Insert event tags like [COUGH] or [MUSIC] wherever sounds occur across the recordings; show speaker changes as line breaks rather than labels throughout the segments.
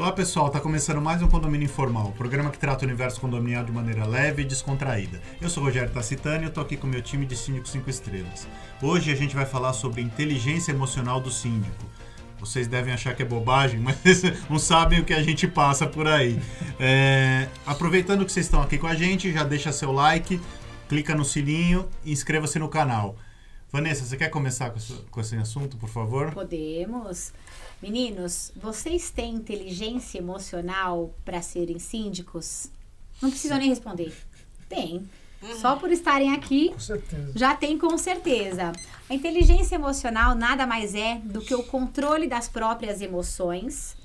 Olá pessoal, está começando mais um Condomínio Informal, programa que trata o universo condominial de maneira leve e descontraída. Eu sou Rogério Tacitani e estou aqui com meu time de Síndico 5 Estrelas. Hoje a gente vai falar sobre inteligência emocional do síndico. Vocês devem achar que é bobagem, [LAUGHS] mas não sabem o que a gente passa por aí. É, aproveitando que vocês estão aqui com a gente, já deixa seu like, clica no sininho e inscreva-se no canal. Vanessa, você quer começar com esse assunto, por favor?
Podemos. Meninos, vocês têm inteligência emocional para serem síndicos? Não precisam nem responder. Tem. Só por estarem aqui, já tem com certeza. A inteligência emocional nada mais é do que o controle das próprias emoções,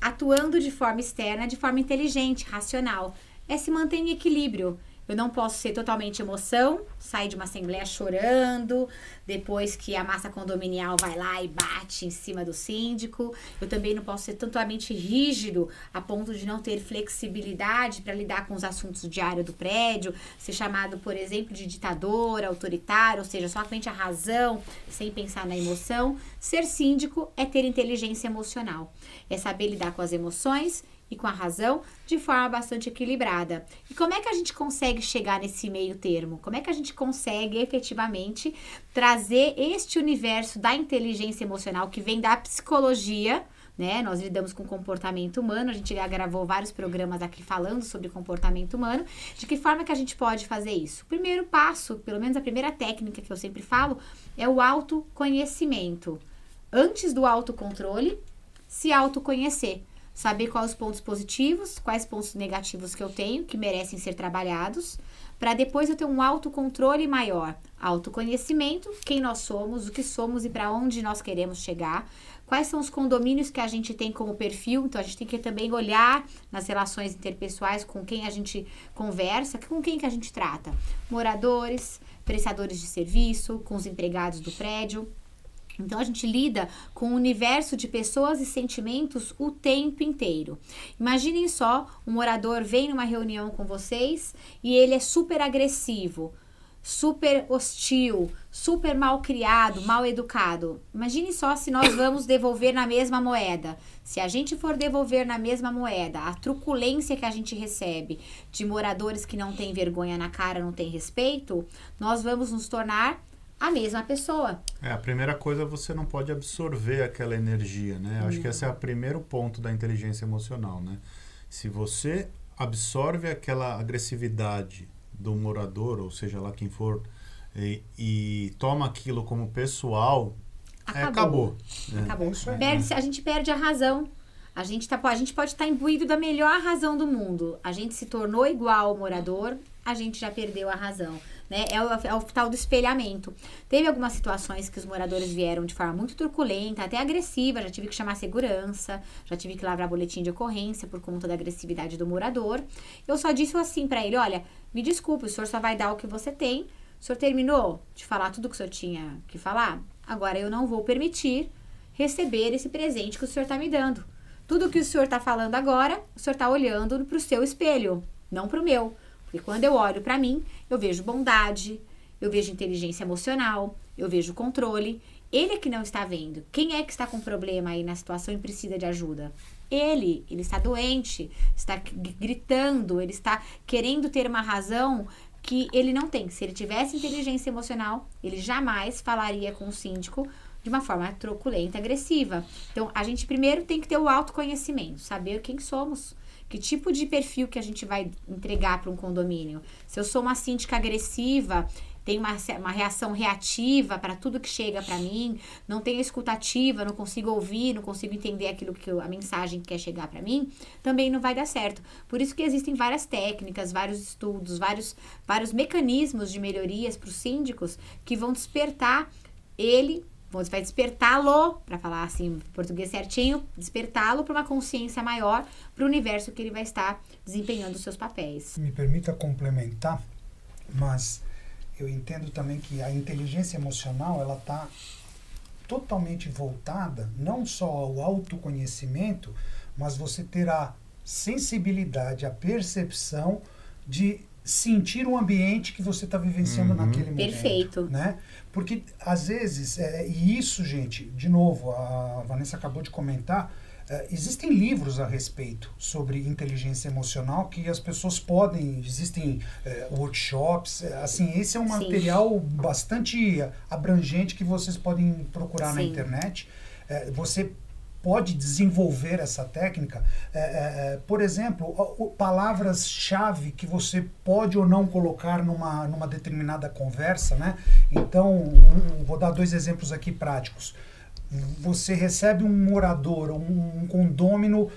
atuando de forma externa, de forma inteligente, racional. É se manter em equilíbrio. Eu não posso ser totalmente emoção, sair de uma assembleia chorando, depois que a massa condominial vai lá e bate em cima do síndico. Eu também não posso ser totalmente rígido a ponto de não ter flexibilidade para lidar com os assuntos diários do prédio, ser chamado, por exemplo, de ditador, autoritário, ou seja, somente a razão, sem pensar na emoção. Ser síndico é ter inteligência emocional, é saber lidar com as emoções e com a razão de forma bastante equilibrada. E como é que a gente consegue chegar nesse meio termo? Como é que a gente consegue efetivamente trazer este universo da inteligência emocional que vem da psicologia? Né? Nós lidamos com comportamento humano, a gente já gravou vários programas aqui falando sobre comportamento humano. De que forma que a gente pode fazer isso? O primeiro passo, pelo menos a primeira técnica que eu sempre falo, é o autoconhecimento. Antes do autocontrole, se autoconhecer saber quais os pontos positivos, quais pontos negativos que eu tenho, que merecem ser trabalhados, para depois eu ter um autocontrole maior, autoconhecimento, quem nós somos, o que somos e para onde nós queremos chegar, quais são os condomínios que a gente tem como perfil, então a gente tem que também olhar nas relações interpessoais com quem a gente conversa, com quem que a gente trata, moradores, prestadores de serviço, com os empregados do prédio, então a gente lida com um universo de pessoas e sentimentos o tempo inteiro. Imaginem só, um morador vem numa reunião com vocês e ele é super agressivo, super hostil, super mal criado, mal educado. Imagine só se nós vamos devolver na mesma moeda. Se a gente for devolver na mesma moeda a truculência que a gente recebe de moradores que não têm vergonha na cara, não têm respeito, nós vamos nos tornar a mesma pessoa.
É, a primeira coisa você não pode absorver aquela energia, né? Acho que esse é o primeiro ponto da inteligência emocional, né? Se você absorve aquela agressividade do morador, ou seja lá quem for, e, e toma aquilo como pessoal,
acabou. É, acabou.
Né?
acabou. É. Perde, a gente perde a razão. A gente, tá, a gente pode estar imbuído da melhor razão do mundo. A gente se tornou igual ao morador, a gente já perdeu a razão né? É o, é o tal do espelhamento. Teve algumas situações que os moradores vieram de forma muito truculenta, até agressiva, já tive que chamar segurança, já tive que lavrar boletim de ocorrência por conta da agressividade do morador. Eu só disse assim para ele, olha, me desculpe, o senhor só vai dar o que você tem. O senhor terminou de falar tudo que o senhor tinha que falar? Agora eu não vou permitir receber esse presente que o senhor está me dando. Tudo que o senhor está falando agora, o senhor está olhando para o seu espelho, não para o meu. Porque quando eu olho para mim, eu vejo bondade, eu vejo inteligência emocional, eu vejo controle. Ele é que não está vendo. Quem é que está com problema aí na situação e precisa de ajuda? Ele, ele está doente, está gritando, ele está querendo ter uma razão que ele não tem. Se ele tivesse inteligência emocional, ele jamais falaria com o síndico de uma forma truculenta, agressiva. Então, a gente primeiro tem que ter o autoconhecimento, saber quem somos que tipo de perfil que a gente vai entregar para um condomínio? Se eu sou uma síndica agressiva, tenho uma, uma reação reativa para tudo que chega para mim, não tenho escutativa, não consigo ouvir, não consigo entender aquilo que eu, a mensagem que quer chegar para mim, também não vai dar certo. Por isso que existem várias técnicas, vários estudos, vários, vários mecanismos de melhorias para os síndicos que vão despertar ele você vai despertá-lo, para falar assim, português certinho, despertá-lo para uma consciência maior para o universo que ele vai estar desempenhando os seus papéis.
Me permita complementar, mas eu entendo também que a inteligência emocional ela está totalmente voltada não só ao autoconhecimento, mas você ter a sensibilidade, a percepção de sentir o ambiente que você está vivenciando uhum. naquele momento.
Perfeito.
Né? Porque, às vezes, é, e isso, gente, de novo, a Vanessa acabou de comentar, Uh, existem livros a respeito sobre inteligência emocional que as pessoas podem, existem uh, workshops, assim, esse é um Sim. material bastante abrangente que vocês podem procurar Sim. na internet. Uh, você pode desenvolver essa técnica. É, é, é por exemplo, palavras-chave que você pode ou não colocar numa, numa determinada conversa, né? Então, um, vou dar dois exemplos aqui práticos você recebe um morador, um, um condômino uh,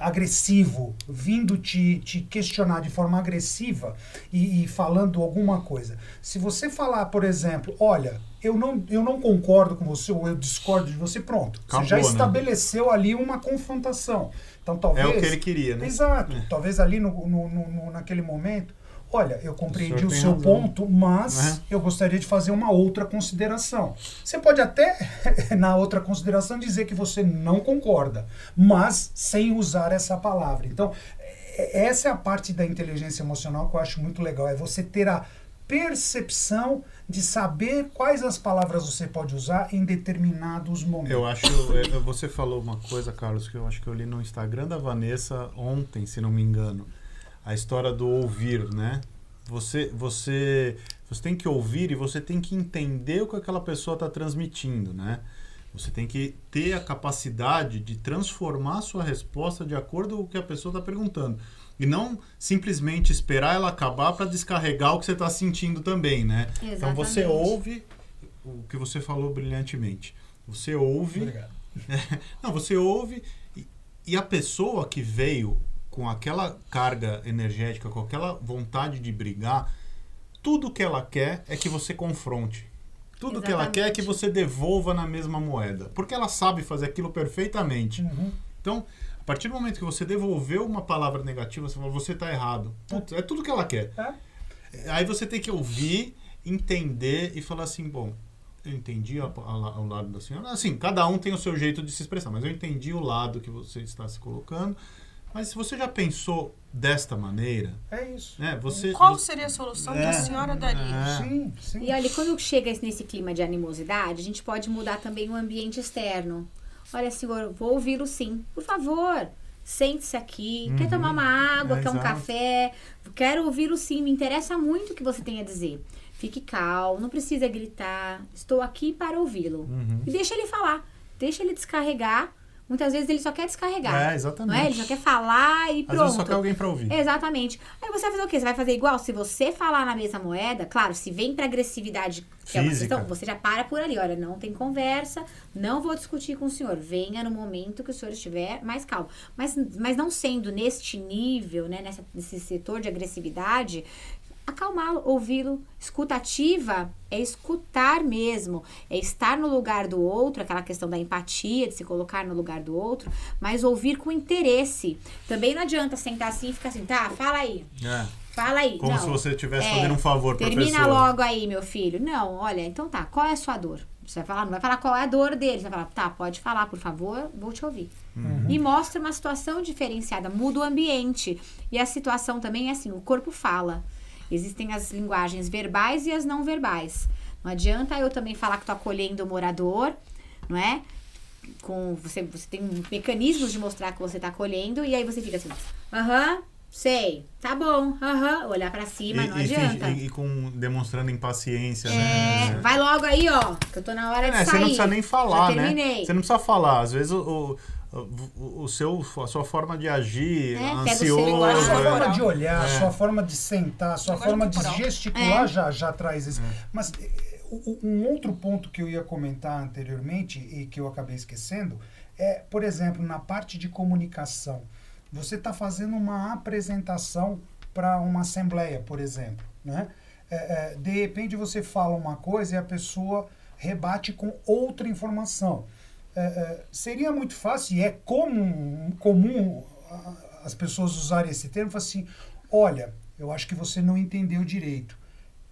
agressivo, vindo te, te questionar de forma agressiva e, e, falando alguma coisa. Se você falar, por exemplo, olha, eu não, eu não concordo com você ou eu discordo de você, pronto. Acabou, você já né? estabeleceu né? ali uma confrontação. Então, talvez,
é o que ele queria, né?
Exato. É. Talvez ali no, no, no, naquele momento olha, eu compreendi o, o seu razão. ponto, mas eu gostaria de fazer uma outra consideração. Você pode até, [LAUGHS] na outra consideração, dizer que você não concorda, mas sem usar essa palavra. Então, é, essa é a parte da inteligência emocional que eu acho muito legal, é você ter a percepção de saber quais as palavras você pode usar em determinados momentos.
Eu acho, é, você falou uma coisa, Carlos, que eu acho que eu li no Instagram da Vanessa ontem, se não me engano a história do ouvir, né? Você, você, você tem que ouvir e você tem que entender o que aquela pessoa está transmitindo, né? Você tem que ter a capacidade de transformar a sua resposta de acordo com o que a pessoa está perguntando. E não simplesmente esperar ela acabar para descarregar o que você está sentindo também, né? Exatamente. Então você ouve o que você falou brilhantemente. Você ouve. Obrigado. [LAUGHS] não, você ouve e, e a pessoa que veio com aquela carga energética, com aquela vontade de brigar, tudo que ela quer é que você confronte. Tudo Exatamente. que ela quer é que você devolva na mesma moeda. Porque ela sabe fazer aquilo perfeitamente. Uhum. Então, a partir do momento que você devolveu uma palavra negativa, você fala, você está errado. Putz, é tudo que ela quer. É. Aí você tem que ouvir, entender e falar assim, bom, eu entendi o lado da senhora. Assim, cada um tem o seu jeito de se expressar, mas eu entendi o lado que você está se colocando. Mas se você já pensou desta maneira.
É isso.
Né, você,
Qual seria a solução é, que a senhora daria? É.
Sim, sim. E olha, quando chega nesse clima de animosidade, a gente pode mudar também o ambiente externo. Olha, senhor, vou ouvi-lo sim. Por favor, sente-se aqui. Uhum. Quer tomar uma água? É, quer um exato. café? Quero ouvi-lo sim. Me interessa muito o que você tem a dizer. Fique calmo, não precisa gritar. Estou aqui para ouvi-lo. Uhum. E deixa ele falar. Deixa ele descarregar Muitas vezes ele só quer descarregar.
É, exatamente.
Não é? Ele só quer falar e pronto.
Às vezes só quer alguém para ouvir.
Exatamente. Aí você vai fazer o quê? Você vai fazer igual? Se você falar na mesma moeda, claro, se vem pra agressividade, que é uma questão, você já para por ali. Olha, não tem conversa, não vou discutir com o senhor. Venha no momento que o senhor estiver mais calmo. Mas, mas não sendo neste nível, né, nessa, nesse setor de agressividade, acalmá-lo, ouvi-lo. Escutativa é escutar mesmo, é estar no lugar do outro, aquela questão da empatia, de se colocar no lugar do outro, mas ouvir com interesse. Também não adianta sentar assim e ficar assim, tá, fala aí. É. Fala aí.
Como
não,
se você estivesse é, fazendo um favor
pra Termina logo aí, meu filho. Não, olha, então tá, qual é a sua dor? Você vai falar, não vai falar qual é a dor dele. Você vai falar, tá, pode falar, por favor, vou te ouvir. Uhum. E mostra uma situação diferenciada, muda o ambiente. E a situação também é assim, o corpo fala. Existem as linguagens verbais e as não verbais. Não adianta eu também falar que estou acolhendo o morador, não é? Com, você, você tem mecanismos de mostrar que você está acolhendo e aí você fica assim, aham, sei, tá bom, aham, olhar para cima, e, não e adianta.
E, e, com demonstrando impaciência,
é,
né?
Vai logo aí, ó, que eu tô na hora é, de sair. Você
não precisa nem falar, né? Você não precisa falar. Às vezes o, o, o seu, a sua forma de agir, é, ansioso.
A sua forma de olhar, a é. sua forma de sentar, a sua forma de gesticular é. já, já traz isso. É. Mas um outro ponto que eu ia comentar anteriormente e que eu acabei esquecendo é, por exemplo, na parte de comunicação. Você está fazendo uma apresentação para uma assembleia, por exemplo. Né? É, é, de repente você fala uma coisa e a pessoa rebate com outra informação. É, é, seria muito fácil, e é comum, comum as pessoas usarem esse termo, assim, olha, eu acho que você não entendeu direito.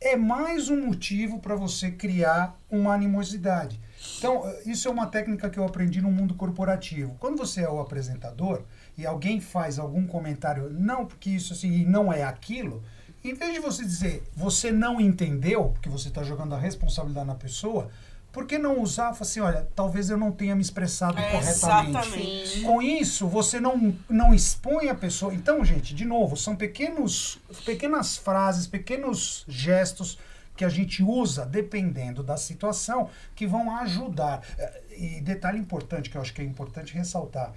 É mais um motivo para você criar uma animosidade. Então, isso é uma técnica que eu aprendi no mundo corporativo. Quando você é o apresentador e alguém faz algum comentário, não porque isso assim não é aquilo, em vez de você dizer você não entendeu, porque você está jogando a responsabilidade na pessoa, Por que não usar, falar assim, olha, talvez eu não tenha me expressado
É,
corretamente.
exatamente.
Com isso, você não, não expõe a pessoa. Então, gente, de novo, são pequenos, pequenas frases, pequenos gestos que a gente usa, dependendo da situação, que vão ajudar. Eh, E detalhe importante, que eu acho que é importante ressaltar.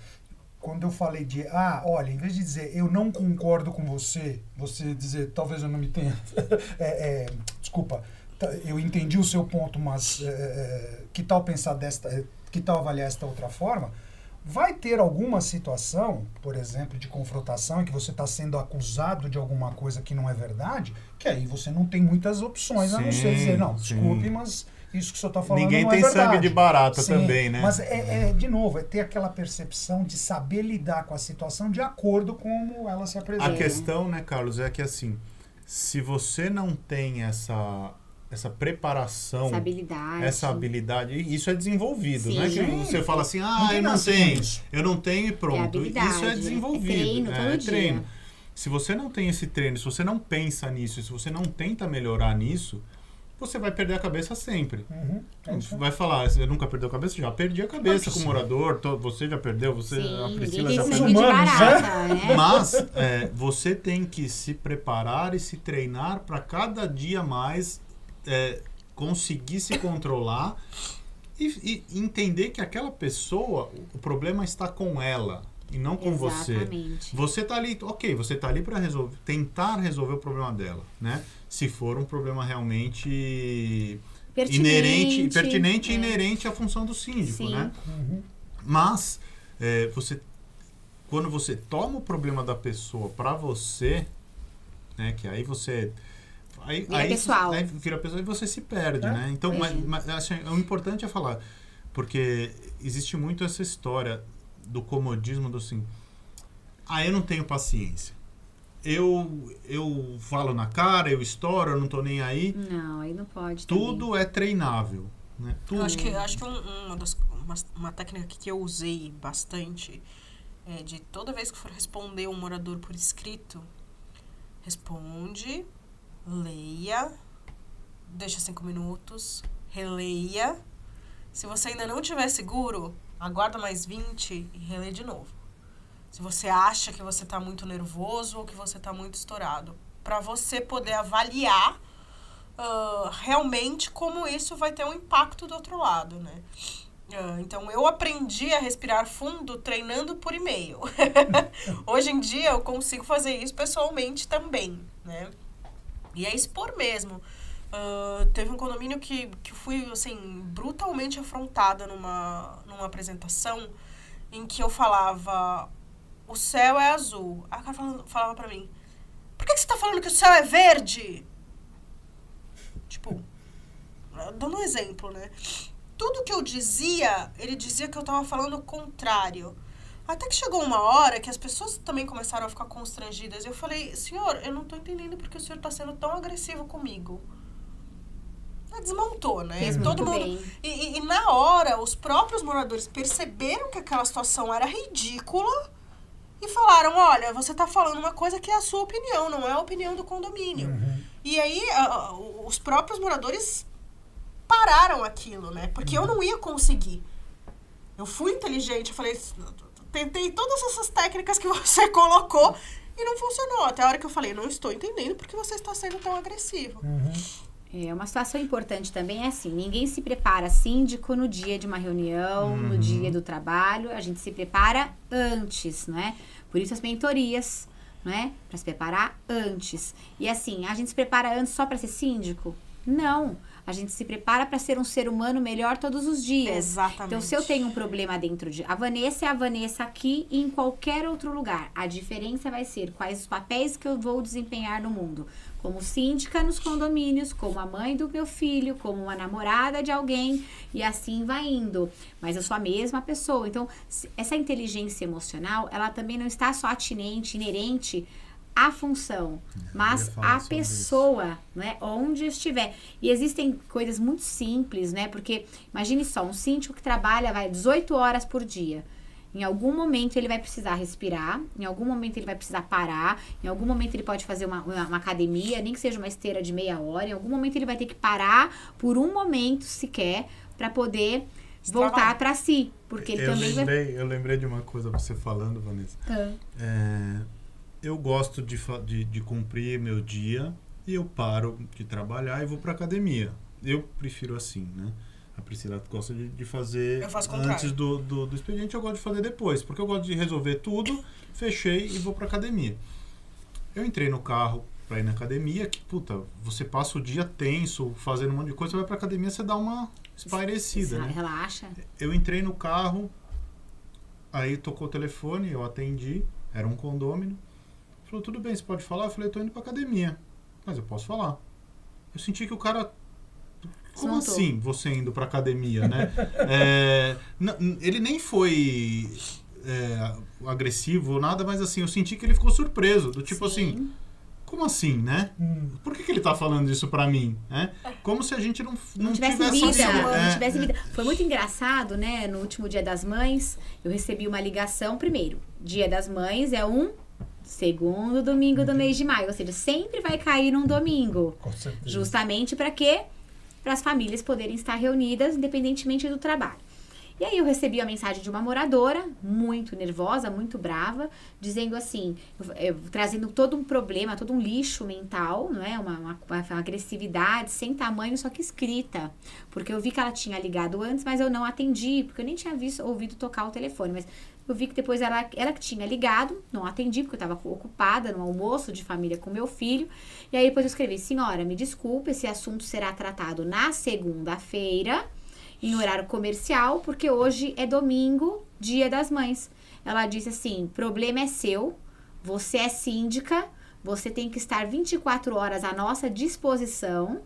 Quando eu falei de, ah, olha, em vez de dizer eu não concordo com você, você dizer talvez eu não me tenha. [LAUGHS] é, é, desculpa, eu entendi o seu ponto, mas é, é, que tal pensar desta. Que tal avaliar esta outra forma? Vai ter alguma situação, por exemplo, de confrontação em que você está sendo acusado de alguma coisa que não é verdade, que aí você não tem muitas opções a não ser
Sim,
dizer, não,
sim.
desculpe, mas isso que o senhor está falando
Ninguém
não
tem
é verdade.
sangue de barata
Sim,
também, né?
Mas é, é, de novo, é ter aquela percepção de saber lidar com a situação de acordo com como ela se apresenta.
A questão, né, Carlos, é que assim, se você não tem essa, essa preparação,
Essa habilidade.
essa habilidade, isso é desenvolvido,
Sim.
né? Que você fala assim, ah, eu não tenho, eu não tenho e pronto.
habilidade,
isso é
é
desenvolvido.
treino todo
é
dia.
treino. Se você não tem esse treino, se você não pensa nisso, se você não tenta melhorar nisso, você vai perder a cabeça sempre.
Uhum, é.
Vai falar, você nunca perdeu a cabeça? Já perdi a cabeça
Acho
com o
sim.
morador, to- você já perdeu, você,
Sim,
a Priscila já perdeu.
de
humanos,
barata, né? [LAUGHS]
Mas é, você tem que se preparar e se treinar para cada dia mais é, conseguir se controlar e, e entender que aquela pessoa, o problema está com ela e não com você.
Exatamente.
Você tá ali, ok, você tá ali para resolver, tentar resolver o problema dela, né? Se for um problema realmente inerente, pertinente e
é.
inerente à função do síndico,
Sim.
né?
Uhum.
Mas é, você, quando você toma o problema da pessoa para você, né? Que aí você aí,
Vira
aí,
pessoal.
aí vira pessoal e você se perde,
É.
né? Então,
É.
mas, mas, assim, o importante é falar, porque existe muito essa história do comodismo do assim, ah, eu não tenho paciência. Eu eu falo na cara, eu estouro, eu não tô nem aí.
Não, aí não pode.
Tudo é treinável, né? Tudo.
Eu acho que, acho que um- uma, das, uma, uma técnica que eu usei bastante é de toda vez que for responder um morador por escrito, responde, leia, deixa cinco minutos, releia. Se você ainda não estiver seguro, aguarda mais 20 e relê de novo. Se você acha que você está muito nervoso ou que você está muito estourado. Para você poder avaliar ah, realmente como isso vai ter um impacto do outro lado, né? Ah, então, eu aprendi a respirar fundo treinando por e-mail. [LAUGHS] Hoje em dia, eu consigo fazer isso pessoalmente também, né? E é expor mesmo. Ah, teve um condomínio que, que fui, assim, brutalmente afrontada numa, numa apresentação em que eu falava o céu é azul. A cara falava, falava pra mim, por que, que você tá falando que o céu é verde? Tipo, dando um exemplo, né? Tudo que eu dizia, ele dizia que eu tava falando o contrário. Até que chegou uma hora que as pessoas também começaram a ficar constrangidas. Eu falei, senhor, eu não tô entendendo porque o senhor tá sendo tão agressivo comigo. Ah, Desmontou, né?
Fez
Todo
muito
mundo.
bem.
E, e- e na hora, os próprios moradores perceberam que aquela situação era ridícula e falaram: olha, você tá falando uma coisa que é a sua opinião, não é a opinião do condomínio.
Uhum.
E aí, a- os próprios moradores pararam aquilo, né? Porque eu não ia conseguir. Eu fui inteligente, eu falei, tentei todas essas técnicas que [LAUGHS] você colocou e não funcionou. Até a hora que eu falei, não estou entendendo porque você está sendo tão agressivo.
Uhum.
É, uma situação importante também é assim, ninguém se prepara síndico no dia de uma reunião, no dia do trabalho, a gente se prepara antes, né? Por isso as mentorias, né? Para se preparar antes. E assim, a gente se prepara antes só para ser síndico? Não. A gente se prepara para ser um ser humano melhor todos os dias.
Exatamente.
Então, se eu tenho um problema dentro de. A Vanessa é a Vanessa aqui e em qualquer outro lugar. A diferença vai ser quais os papéis que eu vou desempenhar no mundo. Como síndica nos condomínios, como a mãe do meu filho, como uma namorada de alguém, e assim vai indo. Mas eu sou a mesma pessoa. Então, essa inteligência emocional, ela também não está só atinente, inerente à função, mas
sobre
pessoa, né? Onde estiver. E existem coisas muito simples, né? Porque imagine só, um síndico que trabalha vai 18 horas por dia. Em algum momento ele vai precisar respirar, em algum momento ele vai precisar parar, em algum momento ele pode fazer uma, uma, uma academia, nem que seja uma esteira de meia hora, em algum momento ele vai ter que parar por um momento sequer para poder voltar para si, porque ele
eu
também
lembrei,
vai...
Eu lembrei de uma coisa você falando, Vanessa.
Ah.
É, eu gosto de, de, de cumprir meu dia e eu paro de trabalhar e vou pra academia. Eu prefiro assim, né? A Priscila gosta de, de fazer antes do, do, do expediente, eu gosto de fazer depois, porque eu gosto de resolver tudo, fechei e vou pra academia. Eu entrei no carro pra ir na academia, que puta, você passa o dia tenso, fazendo um monte de coisa, você vai pra academia, você dá uma espairecida, né?
Relaxa.
Eu entrei no carro, aí tocou o telefone, eu atendi, era um condômino. Falou, tudo bem, você pode falar? Eu falei, tô indo pra academia. Mas eu posso falar. Eu senti que o cara. Como
Desmontou.
assim você indo pra academia, né? [LAUGHS] É, ele nem foi é, agressivo ou nada, mas assim, eu senti que ele ficou surpreso. Do tipo
Sim.
assim, como assim, né?
Hum,
Por que, que ele tá falando isso pra mim? Né? Como se a gente não, não,
não tivesse
tivesse
vida,
assim,
não
é,
tivesse vida. Foi muito engraçado, né? No último dia das mães, eu recebi uma ligação. Primeiro, dia das mães é um segundo domingo do mês de maio, ou seja, sempre vai cair num domingo.
com certeza.
Justamente para quê? Para as famílias poderem estar reunidas independentemente do trabalho. E aí eu recebi a mensagem de uma moradora, muito nervosa, muito brava, dizendo assim, eh, trazendo todo um problema, todo um lixo mental, não é? Uma, uma- uma agressividade sem tamanho, só que escrita. Porque eu vi que ela tinha ligado antes, mas eu não atendi, porque eu nem tinha visto, ouvido tocar o telefone. Mas eu vi que depois ela, ela que tinha ligado, não atendi, porque eu estava ocupada no almoço de família com meu filho. E aí depois eu escrevi, senhora, me desculpe, esse assunto será tratado na segunda-feira, em horário comercial, porque hoje é domingo, dia das mães. Ela disse assim: problema é seu, você é síndica, você tem que estar 24 horas à nossa disposição.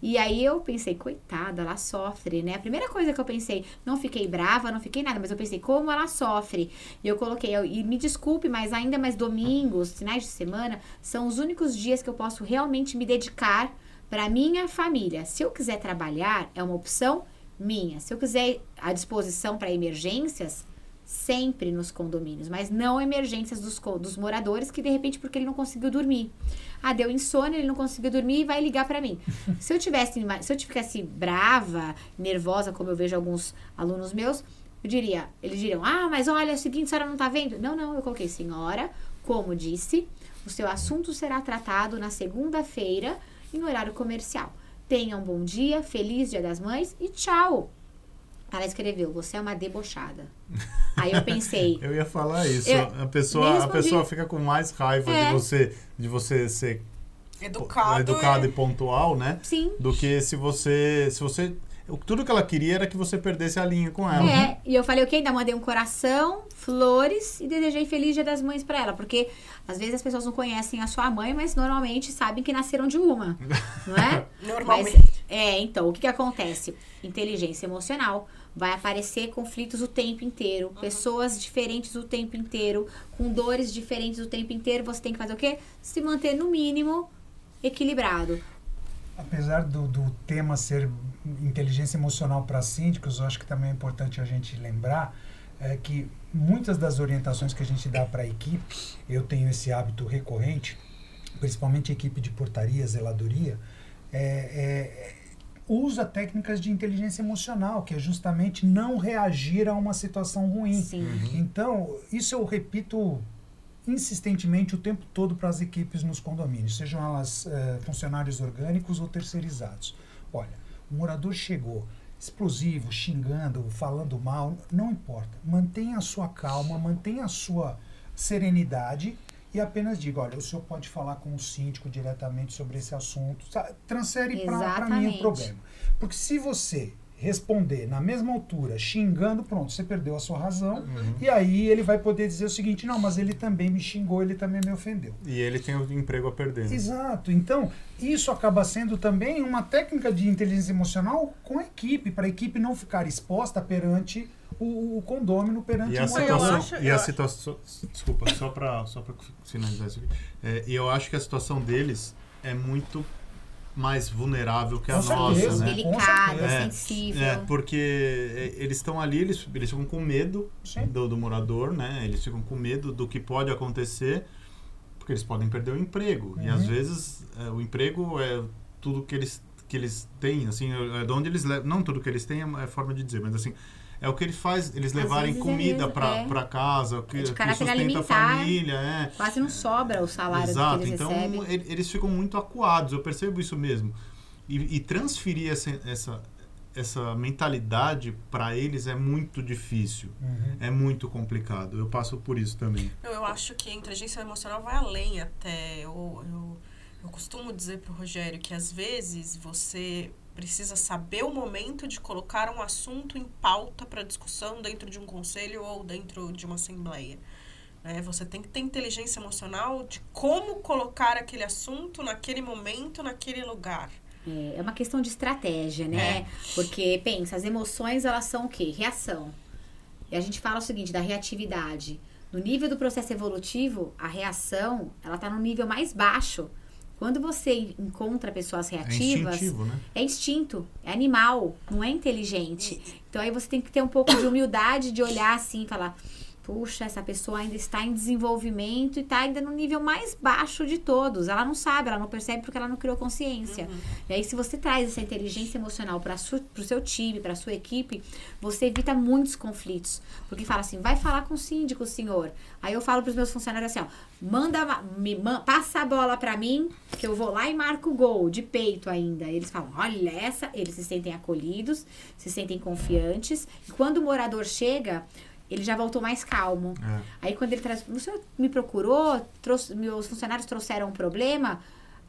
E aí eu pensei, coitada, ela sofre, né? A primeira coisa que eu pensei, não fiquei brava, não fiquei nada, mas eu pensei, como ela sofre? E eu coloquei, eu- e me desculpe, mas ainda mais domingos, finais de semana, são os únicos dias que eu posso realmente me dedicar para minha família. Se eu quiser trabalhar, é uma opção minha. Se eu quiser à disposição para emergências, sempre nos condomínios, mas não emergências dos, dos moradores que de repente porque ele não conseguiu dormir. Ah, deu insônia, ele não conseguiu dormir e vai ligar para mim. [LAUGHS] Se eu tivesse, se eu tivesse brava, nervosa, como eu vejo alguns alunos meus, eu diria, eles diriam: "Ah, mas olha, é o seguinte, a senhora não tá vendo?" Não, não, eu coloquei: "Senhora, como disse, o seu assunto será tratado na segunda-feira em horário comercial. Tenha um bom dia, feliz Dia das Mães e tchau." Ela escreveu: "Você é uma debochada." Aí eu pensei: [LAUGHS]
Eu ia falar isso.
Eu-
a pessoa, a pessoa fica com mais raiva
É.
de você de você ser
Educado.
educado
é-
e pontual, né?
"Sim,
Do que se você se você tudo que ela queria era que você perdesse a linha com ela.
É, e eu falei, ok, ainda mandei um coração, flores e desejei feliz dia das mães pra ela. Porque às vezes as pessoas não conhecem a sua mãe, mas normalmente sabem que nasceram de uma, não é? [LAUGHS]
Normalmente.
Mas, é, então, o que que acontece? Inteligência emocional. Vai aparecer conflitos o tempo inteiro, pessoas diferentes o tempo inteiro, com dores diferentes o tempo inteiro. Você tem que fazer o quê? Se manter no mínimo equilibrado.
Apesar do, do tema ser inteligência emocional para síndicos, eu acho que também é importante a gente lembrar é, que muitas das orientações que a gente dá para a equipe, eu tenho esse hábito recorrente, principalmente a equipe de portaria, zeladoria, é, é, usa técnicas de inteligência emocional, que é justamente não reagir a uma situação ruim.
Sim.
Então, isso eu repito insistentemente o tempo todo para as equipes nos condomínios, sejam elas eh, funcionários orgânicos ou terceirizados. Olha, o morador chegou explosivo, xingando, falando mal, não importa. Mantenha a sua calma, mantenha a sua serenidade e apenas diga, olha, o senhor pode falar com o síndico diretamente sobre esse assunto. Transfere para mim o problema. Porque se você responder na mesma altura, xingando, pronto, você perdeu a sua razão. E aí ele vai poder dizer o seguinte: não, mas ele também me xingou, ele também me ofendeu.
E ele tem o emprego a perder. né?
Exato. Então, isso acaba sendo também uma técnica de inteligência emocional com a equipe, para a equipe não ficar exposta perante o, o condômino, perante
E
o
a
eu
situação,
acho-
e
eu
a
acho-
situação, desculpa, só para só para finalizar isso aqui. É, e eu acho que a situação deles é muito mais vulnerável que a
Com
nossa,
certeza.
né?
Delicada,
É,
sensível.
É, porque é, eles estão ali, eles, eles ficam com medo do, do morador, né? Eles ficam com medo do que pode acontecer, porque eles podem perder o emprego. E
Uhum.
às vezes é, o emprego é tudo que eles, que eles têm, assim, é de onde eles levam. Não tudo que eles têm é, é forma de dizer, mas assim. É o que ele faz, eles levarem
é
comida pra,
é.
pra casa, o que,
É de
que sustenta a família, é.
Quase não sobra o salário
Exato,
que eles
então
recebem.
ele- eles ficam muito acuados, eu percebo isso mesmo. E, e transferir essa, essa, essa mentalidade para eles é muito difícil,
Uhum.
é muito complicado. Eu passo por isso também.
Eu, eu acho que a inteligência emocional vai além até. Eu, eu, eu costumo dizer pro Rogério que às vezes você precisa saber o momento de colocar um assunto em pauta para discussão dentro de um conselho ou dentro de uma assembleia. né? você tem que ter inteligência emocional de como colocar aquele assunto naquele momento, naquele lugar.
É, é uma questão de estratégia, né?
É.
Porque, pensa, as emoções, elas são o quê? Reação. E a gente fala o seguinte, da reatividade. No nível do processo evolutivo, a reação, ela tá no nível mais baixo. Quando você encontra pessoas
É
reativas,
instintivo, né?
é instinto, é animal, não é inteligente. Então aí você tem que ter um pouco de humildade de olhar assim e falar: puxa, essa pessoa ainda está em desenvolvimento e está ainda no nível mais baixo de todos. Ela não sabe, ela não percebe porque ela não criou consciência. E aí, se você traz essa inteligência emocional para o seu time, para a sua equipe, você evita muitos conflitos. Porque fala assim: vai falar com o síndico, senhor. Aí eu falo para os meus funcionários assim: ó, manda, me, man- passa a bola para mim, que eu vou lá e marco o gol, de peito ainda. Eles falam: olha, essa. Eles se sentem acolhidos, se sentem confiantes. E quando o morador chega, ele já voltou mais calmo.
É.
Aí quando ele traz, o senhor me procurou, trouxe, meus funcionários trouxeram um problema.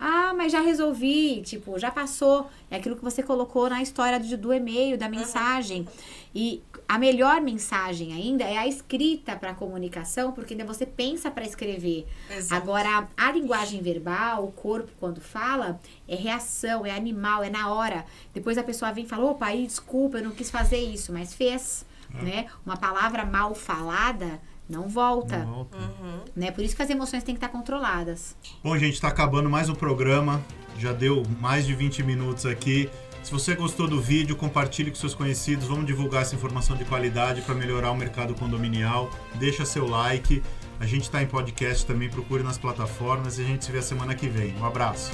Ah, mas já resolvi, tipo, já passou. É aquilo que você colocou na história do, do e-mail, da mensagem. E a melhor mensagem ainda é a escrita para comunicação, porque ainda você pensa para escrever.
Exato.
Agora, a linguagem verbal, o corpo quando fala, é reação, é animal, é na hora. Depois a pessoa vem e fala, opa, aí, desculpa, eu não quis fazer isso, mas fez. Né? Uma palavra mal falada não volta.
Não volta.
Uhum.
Né? Por isso que as emoções têm que estar controladas.
Bom, gente, está acabando mais um programa. Já deu mais de 20 minutos aqui. Se você gostou do vídeo, compartilhe com seus conhecidos. Vamos divulgar essa informação de qualidade para melhorar o mercado condominial. Deixa seu like. A gente está em podcast também. Procure nas plataformas e a gente se vê a semana que vem. Um abraço.